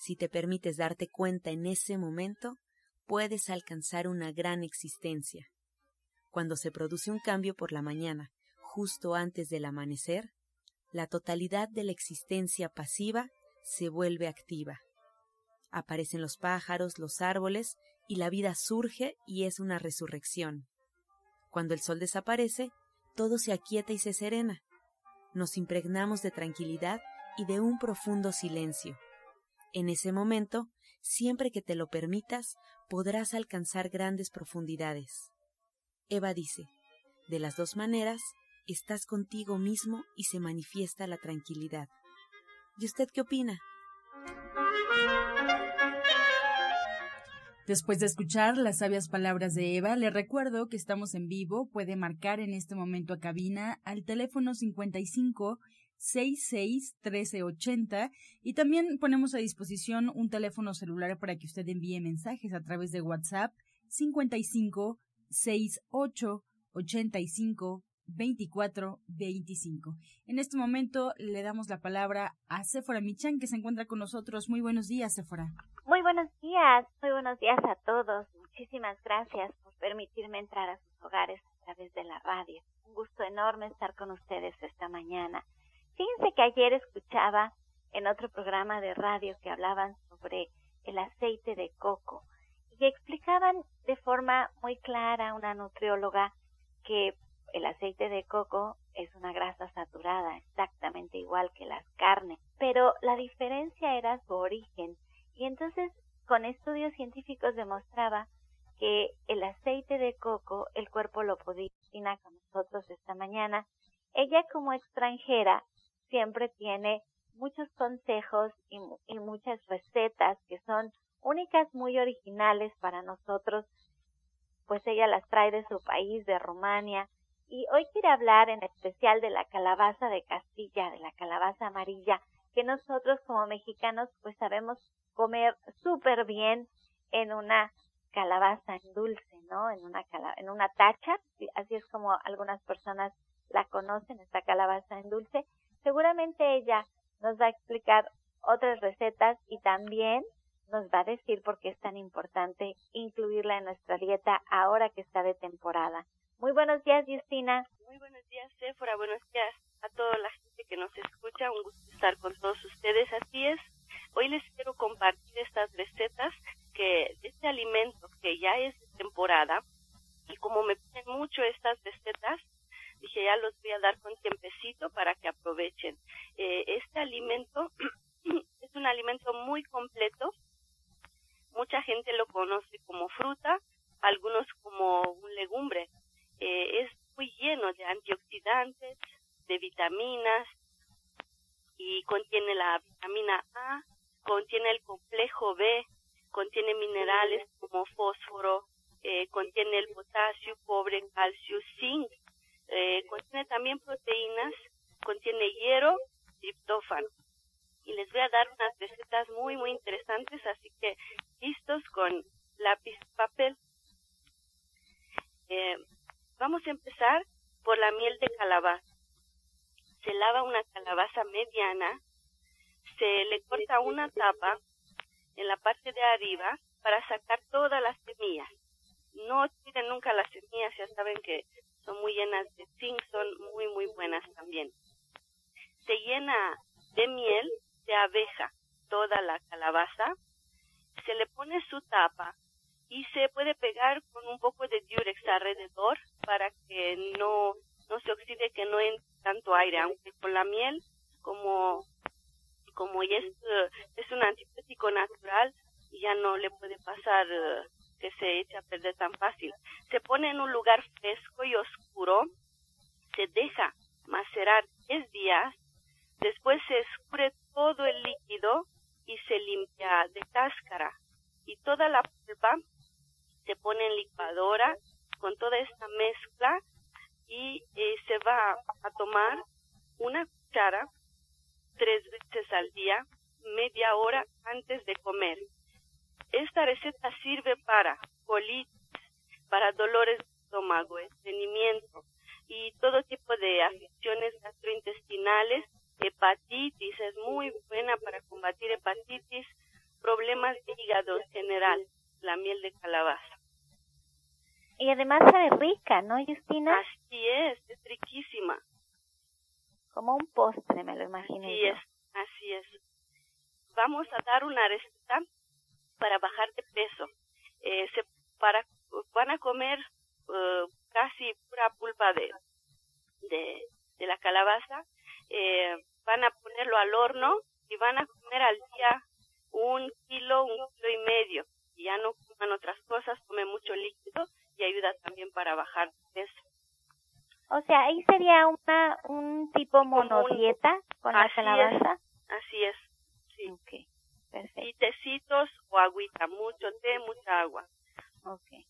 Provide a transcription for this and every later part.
Si te permites darte cuenta en ese momento, puedes alcanzar una gran existencia. Cuando se produce un cambio por la mañana, justo antes del amanecer, la totalidad de la existencia pasiva se vuelve activa. Aparecen los pájaros, los árboles, y la vida surge y es una resurrección. Cuando el sol desaparece, todo se aquieta y se serena. Nos impregnamos de tranquilidad y de un profundo silencio. En ese momento, siempre que te lo permitas, podrás alcanzar grandes profundidades. Eva dice, de las dos maneras, estás contigo mismo y se manifiesta la tranquilidad. ¿Y usted qué opina? Después de escuchar las sabias palabras de Eva, le recuerdo que estamos en vivo. Puede marcar en este momento a cabina al teléfono 55 66 1380 y también ponemos a disposición un teléfono celular para que usted envíe mensajes a través de WhatsApp 55 68 85 24 25. En este momento le damos la palabra a Sephora Michan que se encuentra con nosotros. Muy buenos días, Sephora. Muy buenos días, muy buenos días a todos. Muchísimas gracias por permitirme entrar a sus hogares a través de la radio. Un gusto enorme estar con ustedes esta mañana. Fíjense que ayer escuchaba en otro programa de radio que hablaban sobre el aceite de coco y explicaban de forma muy clara una nutrióloga que el aceite de coco es una grasa saturada exactamente igual que las carnes, pero la diferencia era su origen y entonces con estudios científicos demostraba que el aceite de coco el cuerpo lo podía con nosotros esta mañana. Ella como extranjera siempre tiene muchos consejos y, y muchas recetas que son únicas, muy originales para nosotros, pues ella las trae de su país, de Rumania, y hoy quiere hablar en especial de la calabaza de Castilla, de la calabaza amarilla, que nosotros como mexicanos pues sabemos comer súper bien en una calabaza en dulce, ¿no? En una en una tacha, así es como algunas personas la conocen, esta calabaza en dulce, Seguramente ella nos va a explicar otras recetas y también nos va a decir por qué es tan importante incluirla en nuestra dieta ahora que está de temporada. Muy buenos días, Justina. Muy buenos días, Sephora. Buenos días a toda la gente que nos escucha. Un gusto estar con todos ustedes. Así es. Hoy les quiero compartir estas recetas que este alimento que ya es de temporada y como me piden mucho estas recetas, dije ya los voy a dar con tiempecito para que aprovechen. Eh, este alimento es un alimento muy completo. Mucha gente lo conoce como fruta, algunos como un legumbre. Eh, es muy lleno de antioxidantes, de vitaminas y contiene la vitamina A, contiene el complejo B, contiene minerales como fósforo, eh, contiene el potasio, cobre, calcio, zinc, eh, contiene también proteínas, contiene hierro, triptófano. Y les voy a dar unas recetas muy, muy interesantes, así que listos con lápiz y papel. Eh, vamos a empezar por la miel de calabaza. Se lava una calabaza mediana, se le corta una tapa en la parte de arriba para sacar todas las semillas. No tiren nunca las semillas, ya saben que son muy llenas de zinc, son muy, muy buenas también. Se llena de miel de abeja toda la calabaza, se le pone su tapa y se puede pegar con un poco de diurex alrededor para que no, no se oxide, que no entre tanto aire, aunque con la miel, como, como ya es, eh, es un antibiótico natural, ya no le puede pasar eh, que se eche a perder tan fácil. Se pone en un lugar fresco y oscuro, se deja macerar 10 días, después se escurre todo el líquido y se limpia de cáscara. Y toda la pulpa se pone en licuadora con toda esta mezcla y eh, se va a tomar una cuchara tres veces al día, media hora antes de comer. Esta receta sirve para colitis, para dolores de estómago, estreñimiento y todo tipo de afecciones gastrointestinales, hepatitis, es muy buena para combatir hepatitis, problemas de hígado en general, la miel de calabaza. Y además sabe rica, ¿no, Justina? Así es, es riquísima. Como un postre, me lo imagino. Así es, así es. Vamos a dar una receta para bajar de peso. Eh, se, para, van a comer uh, casi pura pulpa de, de, de la calabaza. Eh, van a ponerlo al horno y van a comer al día un kilo, un kilo y medio. Y ya no coman otras cosas, comen mucho líquido y ayuda también para bajar peso. O sea, ahí sería una un tipo monodieta con la calabaza. así es, sí. Okay, perfecto. Y tecitos o agüita, mucho té, mucha agua. Okay.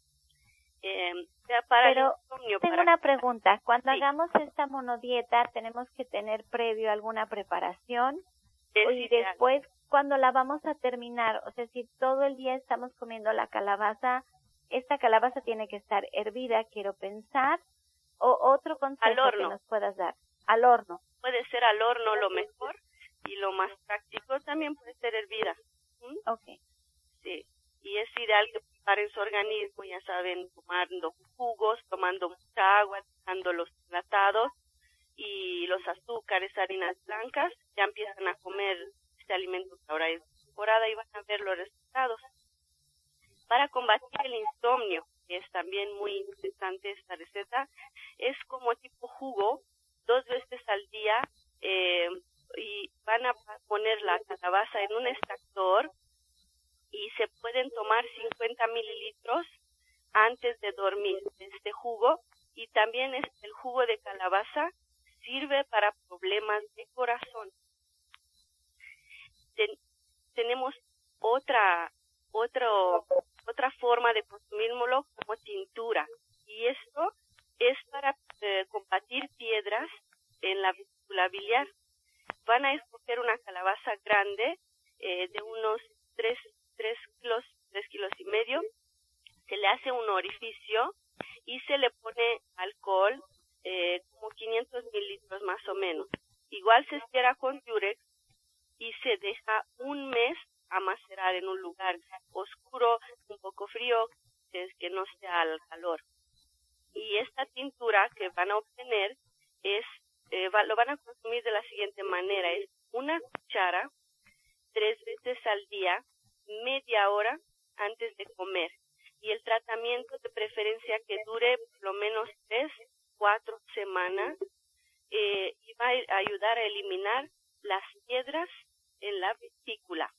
Eh, para Pero insomnio, tengo para... una pregunta. Cuando Sí. hagamos esta monodieta, ¿tenemos que tener previo alguna preparación? es y ideal. después, cuando la vamos a terminar, o sea, si todo el día estamos comiendo la calabaza, esta calabaza tiene que estar hervida, quiero pensar, o otro consejo Al que nos puedas dar. Al horno. Puede ser al horno lo mejor y lo más práctico también puede ser hervida. ¿Mm? Ok. Sí. Y es ideal que preparen su organismo, ya saben, tomando jugos, tomando mucha agua, dejando los tratados y los azúcares, harinas blancas, ya empiezan a comer este alimento que ahora es temporada y van a ver los resultados. Para combatir el insomnio, es también muy interesante esta receta, es como tipo jugo, dos veces al día, eh, y van a poner la calabaza en un extractor y se pueden tomar 50 mililitros antes de dormir este jugo y también el jugo de calabaza sirve para problemas de corazón. Ten- tenemos otra otro, otra forma de consumírmelo como tintura y esto es para eh, combatir piedras en la vesícula biliar. Van a escoger una calabaza grande eh, de unos 3, tres kilos, 3 kilos y medio. Se le hace un orificio y se le pone alcohol, eh, como 500 mililitros más o menos. Igual se cierra con Durex y se deja un mes a macerar en un lugar oscuro, un poco frío, que no sea al calor. Y esta tintura que van a obtener es, eh, lo van a consumir de la siguiente manera, es una cuchara tres veces al día, media hora antes de comer. Y el tratamiento de preferencia que dure por lo menos tres, cuatro semanas, eh, y va a ayudar a eliminar las piedras en la vesícula.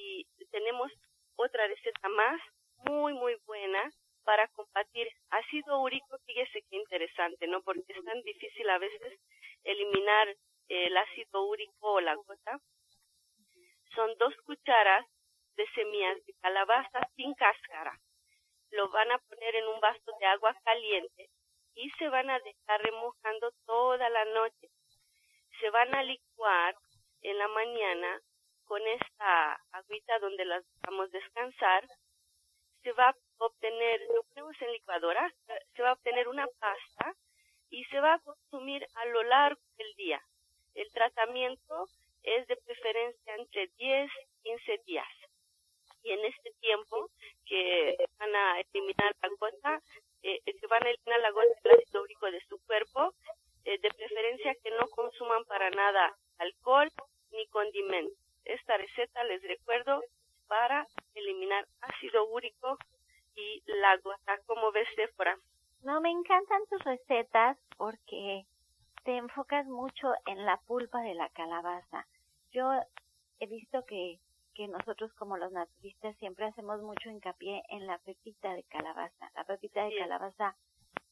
Y tenemos otra receta más, muy, muy buena, para combatir ácido úrico. Fíjese qué interesante, ¿no? Porque es tan difícil a veces eliminar el ácido úrico o la gota. Son dos cucharas de semillas de calabaza sin cáscara. Lo van a poner en un vaso de agua caliente y se van a dejar remojando toda la noche. Se van a licuar en la mañana con esta agüita donde las vamos descansar. Se va a obtener, lo ponemos en licuadora, se va a obtener una pasta y se va a consumir a lo largo del día. El tratamiento es de preferencia entre 10 y 15 días. Y en este tiempo que van a eliminar la gota, eh, que van a eliminar la gota del ácido úrico de su cuerpo, eh, de preferencia que no consuman para nada alcohol ni condimentos. Esta receta, les recuerdo, para eliminar ácido úrico y la gota. ¿Cómo ves, Sephora? No, me encantan tus recetas porque te enfocas mucho en la pulpa de la calabaza. Yo he visto que, que nosotros como los naturistas siempre hacemos mucho hincapié en la pepita de calabaza. La pepita de calabaza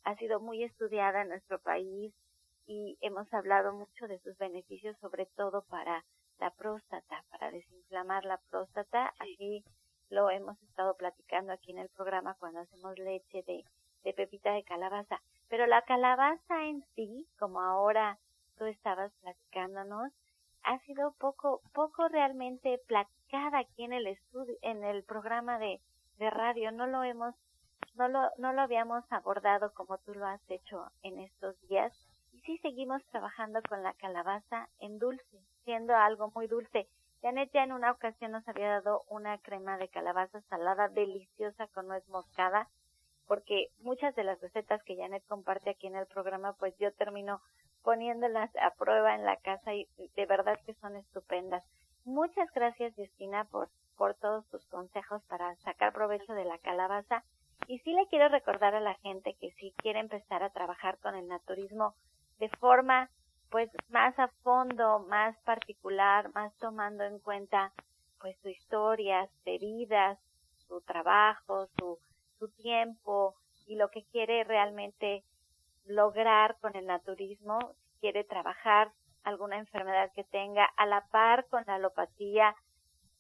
ha sido muy estudiada en nuestro país y hemos hablado mucho de sus beneficios, sobre todo para la próstata, para desinflamar la próstata. Así lo hemos estado platicando aquí en el programa cuando hacemos leche de, de pepita de calabaza. Pero la calabaza en sí, como ahora tú estabas platicándonos, ha sido poco, poco realmente platicada aquí en el estudio, en el programa de, de radio. No lo hemos, no lo, no lo habíamos abordado como tú lo has hecho en estos días. Sí seguimos trabajando con la calabaza en dulce, siendo algo muy dulce. Janet ya en una ocasión nos había dado una crema de calabaza salada deliciosa con nuez moscada, porque muchas de las recetas que Janet comparte aquí en el programa, pues yo termino poniéndolas a prueba en la casa y de verdad que son estupendas. Muchas gracias, Justina, por, por todos tus consejos para sacar provecho de la calabaza. Y sí le quiero recordar a la gente que si quiere empezar a trabajar con el naturismo de forma pues más a fondo, más particular, más tomando en cuenta pues su historia de vida, su trabajo, su, su tiempo y lo que quiere realmente lograr con el naturismo, si quiere trabajar alguna enfermedad que tenga a la par con la alopatía.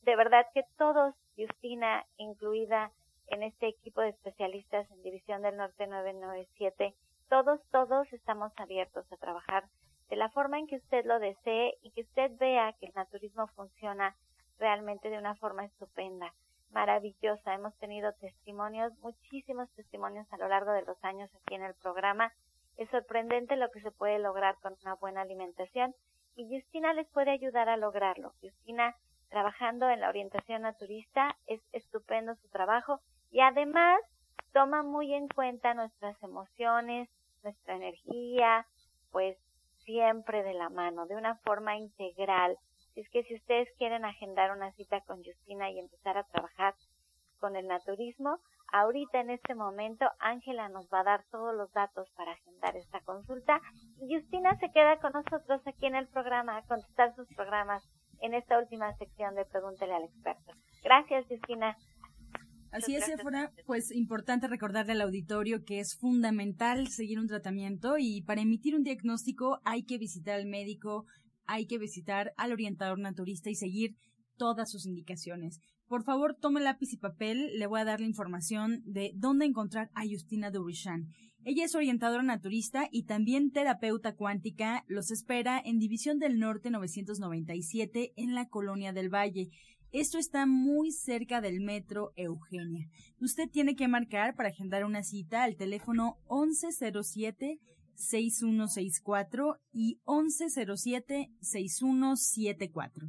De verdad que todos, Justina incluida en este equipo de especialistas en División del Norte 997, todos, todos estamos abiertos a trabajar de la forma en que usted lo desee y que usted vea que el naturismo funciona realmente de una forma estupenda, maravillosa. Hemos tenido testimonios, muchísimos testimonios a lo largo de los años aquí en el programa es sorprendente lo que se puede lograr con una buena alimentación y Justina les puede ayudar a lograrlo. Justina, trabajando en la orientación naturista, es estupendo su trabajo y además toma muy en cuenta nuestras emociones, nuestra energía, pues siempre de la mano, de una forma integral. es que si ustedes quieren agendar una cita con Justina y empezar a trabajar con el naturismo, Ahorita en este momento Ángela nos va a dar todos los datos para agendar esta consulta Justina se queda con nosotros aquí en el programa a contestar sus programas en esta última sección de Pregúntele al experto. Gracias Justina. Así es, Sephora, pues importante recordarle al auditorio que es fundamental seguir un tratamiento y para emitir un diagnóstico hay que visitar al médico, hay que visitar al orientador naturista y seguir todas sus indicaciones. Por favor, tome lápiz y papel, le voy a dar la información de dónde encontrar a Justina Durishan. Ella es orientadora naturista y también terapeuta cuántica. Los espera en División del Norte 997 en la Colonia del Valle. Esto está muy cerca del metro Eugenia. Usted tiene que marcar para agendar una cita al teléfono 1107 6164 y 1107 6174.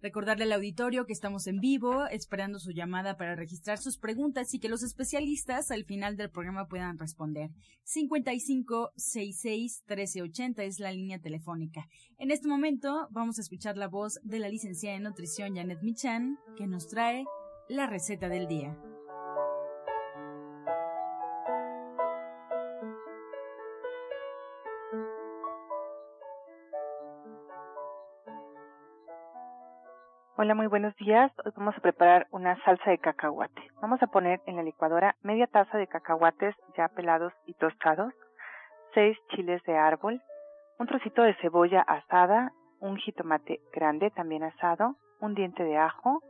Recordarle al auditorio que estamos en vivo, esperando su llamada para registrar sus preguntas y que los especialistas al final del programa puedan responder. 5566-1380 es la línea telefónica. En este momento vamos a escuchar la voz de la licenciada en nutrición Janet Michan, que nos trae la receta del día. Hola, muy buenos días. Hoy vamos a preparar una salsa de cacahuate. Vamos a poner en la licuadora media taza de cacahuates ya pelados y tostados, seis chiles de árbol, un trocito de cebolla asada, un jitomate grande también asado, un diente de ajo.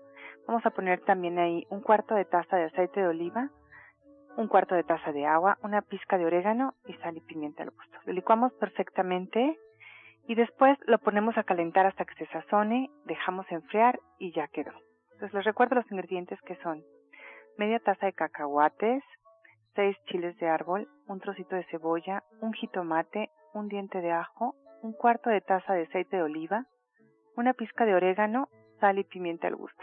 Vamos a poner también ahí un cuarto de taza de aceite de oliva, un cuarto de taza de agua, una pizca de orégano y sal y pimienta al gusto. Lo licuamos perfectamente y después lo ponemos a calentar hasta que se sazone, dejamos enfriar y ya quedó. Entonces les recuerdo los ingredientes que son media taza de cacahuates, seis chiles de árbol, un trocito de cebolla, un jitomate, un diente de ajo, un cuarto de taza de aceite de oliva, una pizca de orégano, sal y pimienta al gusto.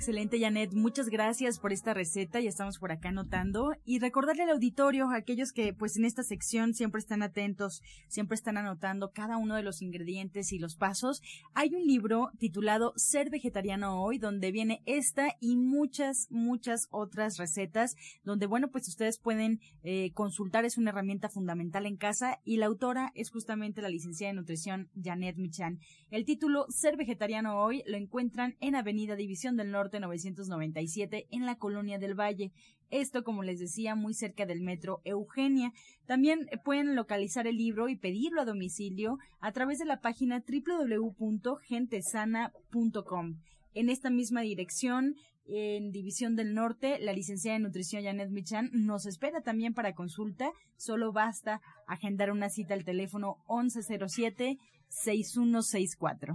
Excelente, Janet. Muchas gracias por esta receta. Ya estamos por acá anotando. Y recordarle al auditorio, a aquellos que pues en esta sección siempre están atentos, siempre están anotando cada uno de los ingredientes y los pasos. Hay un libro titulado Ser Vegetariano Hoy, donde viene esta y muchas, muchas otras recetas, donde bueno, pues ustedes pueden eh, consultar. Es una herramienta fundamental en casa y la autora es justamente la licenciada en nutrición Janet Michan. El título Ser Vegetariano Hoy lo encuentran en Avenida División del Norte 997 en la Colonia del Valle. Esto, como les decía, muy cerca del metro Eugenia. También pueden localizar el libro y pedirlo a domicilio a través de la página www.gentesana.com. En esta misma dirección, en División del Norte, la licenciada en nutrición Janet Michan nos espera también para consulta. Solo basta agendar una cita al teléfono 1107 6164.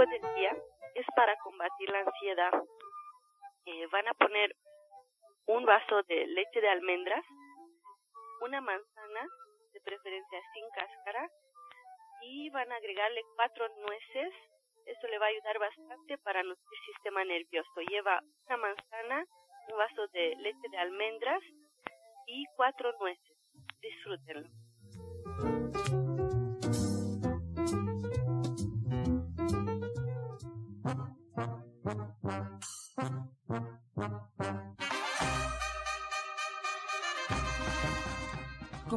Del día es para combatir la ansiedad. Eh, van a poner un vaso de leche de almendras, una manzana, de preferencia sin cáscara, y van a agregarle cuatro nueces. Eso le va a ayudar bastante para nuestro sistema nervioso. Lleva una manzana, un vaso de leche de almendras y cuatro nueces. Disfrútenlo.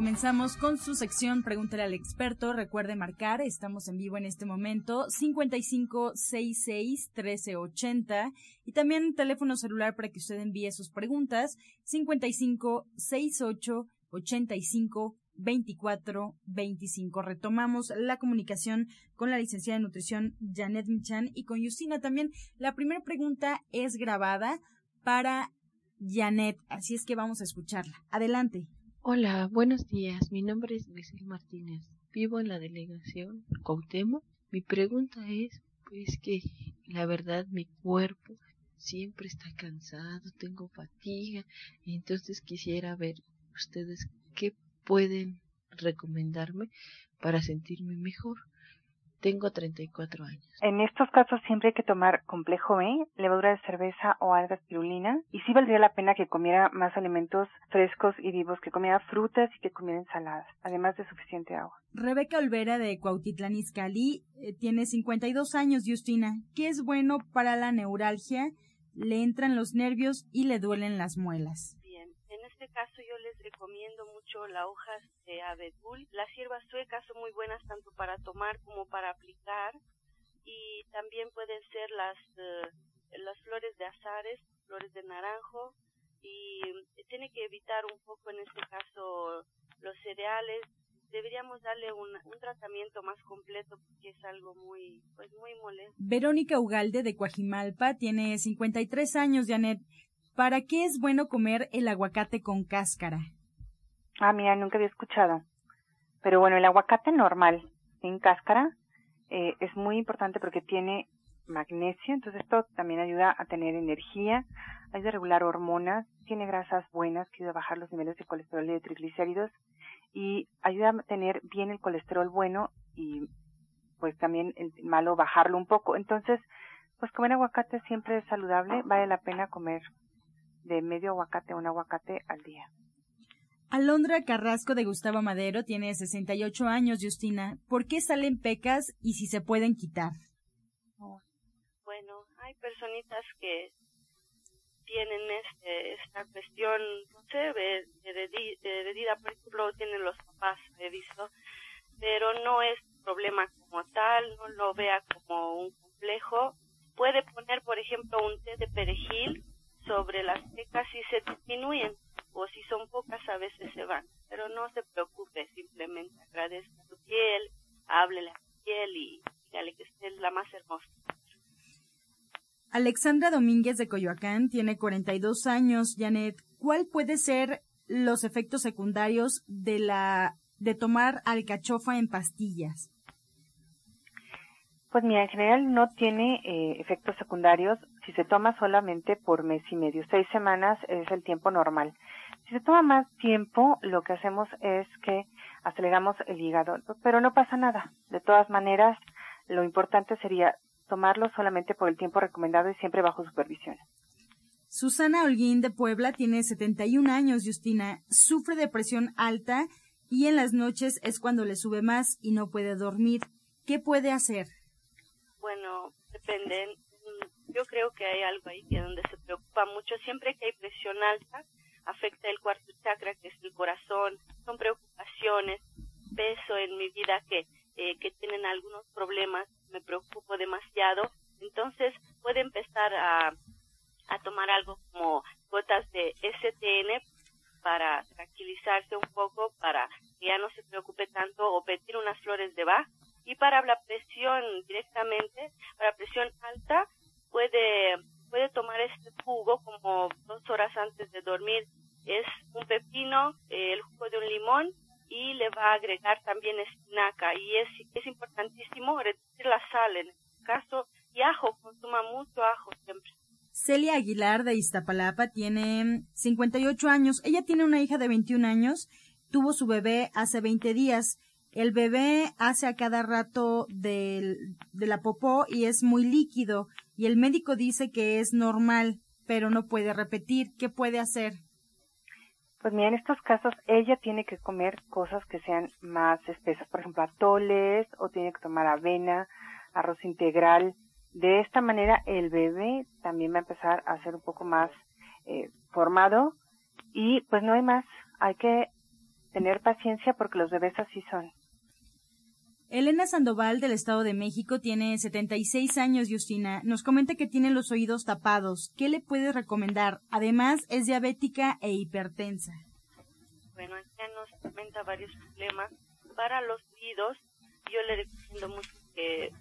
Comenzamos con su sección Pregúntale al experto. Recuerde marcar, estamos en vivo en este momento, 5566-1380 y también teléfono celular para que usted envíe sus preguntas, 5568-85-24-25. Retomamos la comunicación con la licenciada de nutrición Janet Michan y con Justina también. La primera pregunta es grabada para Janet, así es que vamos a escucharla. Adelante. Hola, buenos días. Mi nombre es Grisel Martínez. Vivo en la delegación Cautemo. Mi pregunta es, pues que la verdad mi cuerpo siempre está cansado, tengo fatiga, y entonces quisiera ver ustedes qué pueden recomendarme para sentirme mejor. Tengo 34 años. En estos casos siempre hay que tomar complejo B, levadura de cerveza o alga espirulina. Y sí valdría la pena que comiera más alimentos frescos y vivos, que comiera frutas y que comiera ensaladas, además de suficiente agua. Rebeca Olvera de Cuautitlán Izcalli eh, tiene 52 años, Justina. ¿Qué es bueno para la neuralgia? Le entran los nervios y le duelen las muelas caso yo les recomiendo mucho las hojas de abedul. Las hierbas suecas son muy buenas tanto para tomar como para aplicar y también pueden ser las, eh, las flores de azares, flores de naranjo y tiene que evitar un poco en este caso los cereales. Deberíamos darle un, un tratamiento más completo porque es algo muy, pues muy molesto. Verónica Ugalde de Coajimalpa tiene 53 años, Janet. ¿Para qué es bueno comer el aguacate con cáscara? Ah, mira, nunca había escuchado. Pero bueno, el aguacate normal, sin cáscara, eh, es muy importante porque tiene magnesio, entonces esto también ayuda a tener energía, ayuda a regular hormonas, tiene grasas buenas que ayuda a bajar los niveles de colesterol y de triglicéridos y ayuda a tener bien el colesterol bueno y pues también el malo bajarlo un poco. Entonces, pues comer aguacate siempre es saludable, vale la pena comer de medio aguacate a un aguacate al día. Alondra Carrasco de Gustavo Madero tiene 68 años, Justina. ¿Por qué salen pecas y si se pueden quitar? Bueno, hay personitas que tienen este, esta cuestión, no sé, de, de, por ejemplo, tienen los papás, he visto, pero no es problema como tal, no lo vea como un complejo. Puede poner, por ejemplo, un té de perejil sobre las secas y se disminuyen, o si son pocas a veces se van. Pero no se preocupe, simplemente agradezca a su piel, háblele a su piel y dígale que es la más hermosa. Alexandra Domínguez de Coyoacán tiene 42 años. Janet, ¿cuál puede ser los efectos secundarios de la de tomar alcachofa en pastillas? Pues mira, en general no tiene eh, efectos secundarios si se toma solamente por mes y medio. Seis semanas es el tiempo normal. Si se toma más tiempo, lo que hacemos es que aceleramos el hígado, pero no pasa nada. De todas maneras, lo importante sería tomarlo solamente por el tiempo recomendado y siempre bajo supervisión. Susana Holguín de Puebla tiene 71 años, Justina. Sufre de presión alta y en las noches es cuando le sube más y no puede dormir. ¿Qué puede hacer? Bueno, depende. Yo creo que hay algo ahí que donde se preocupa mucho. Siempre que hay presión alta, afecta el cuarto chakra, que es el corazón. Son preocupaciones, peso en mi vida que, eh, que tienen algunos problemas. Me preocupo demasiado. Entonces puede empezar a, a tomar algo como gotas de STN para tranquilizarse un poco, para que ya no se preocupe tanto o pedir unas flores de Bach y para la presión directamente, para presión alta, puede, puede tomar este jugo como dos horas antes de dormir. Es un pepino, el jugo de un limón y le va a agregar también espinaca y es, es importantísimo reducir la sal en este caso y ajo, consuma mucho ajo siempre. Celia Aguilar de Iztapalapa tiene 58 años. Ella tiene una hija de 21 años. Tuvo su bebé hace 20 días. El bebé hace a cada rato de la popó y es muy líquido y el médico dice que es normal, pero no puede repetir. ¿Qué puede hacer? Pues mira, en estos casos ella tiene que comer cosas que sean más espesas, por ejemplo, atoles o tiene que tomar avena, arroz integral. De esta manera el bebé también va a empezar a ser un poco más eh, formado y pues no hay más. Hay que tener paciencia porque los bebés así son. Elena Sandoval del Estado de México tiene 76 años, Justina. Nos comenta que tiene los oídos tapados. ¿Qué le puedes recomendar? Además, es diabética e hipertensa. Bueno, ella nos comenta varios problemas. Para los oídos, yo le recomiendo mucho que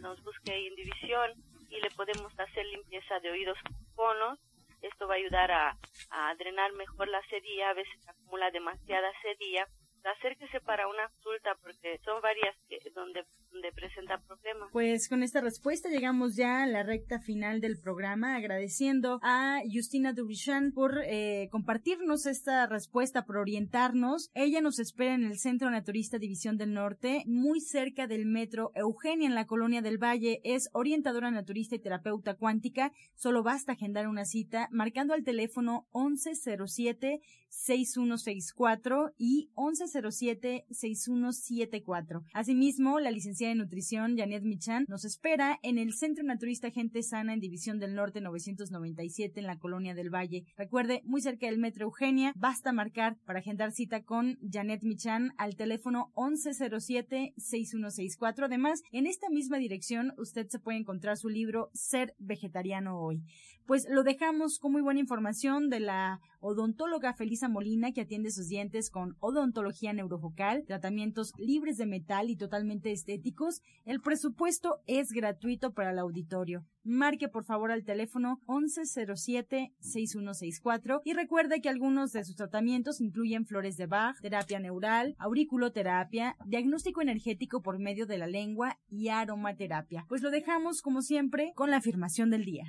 nos busque Indivisión y le podemos hacer limpieza de oídos con conos. Esto va a ayudar a, a drenar mejor la sedilla. A veces acumula demasiada sedilla acérquese para una consulta porque son varias que, donde, donde presenta problemas. Pues con esta respuesta llegamos ya a la recta final del programa, agradeciendo a Justina Dubrichan por eh, compartirnos esta respuesta, por orientarnos. Ella nos espera en el Centro Naturista División del Norte, muy cerca del metro Eugenia en la Colonia del Valle. Es orientadora naturista y terapeuta cuántica. Solo basta agendar una cita marcando al teléfono 1107 6164 y 1107-6174. Asimismo, la licenciada en nutrición Janet Michan nos espera en el Centro Naturista Gente Sana en División del Norte 997 en la Colonia del Valle. Recuerde, muy cerca del Metro Eugenia, basta marcar para agendar cita con Janet Michan al teléfono 1107-6164. Además, en esta misma dirección usted se puede encontrar su libro Ser Vegetariano Hoy. Pues lo dejamos con muy buena información de la odontóloga Felisa Molina que atiende sus dientes con odontología neurofocal, tratamientos libres de metal y totalmente estéticos. El presupuesto es gratuito para el auditorio. Marque por favor al teléfono 1107-6164 y recuerde que algunos de sus tratamientos incluyen flores de Bach, terapia neural, auriculoterapia, diagnóstico energético por medio de la lengua y aromaterapia. Pues lo dejamos como siempre con la afirmación del día.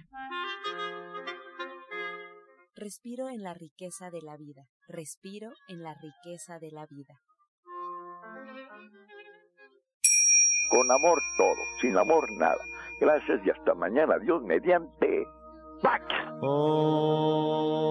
Respiro en la riqueza de la vida. Respiro en la riqueza de la vida. Con amor todo, sin amor nada. Gracias y hasta mañana. Dios mediante. ¡Pax! Oh.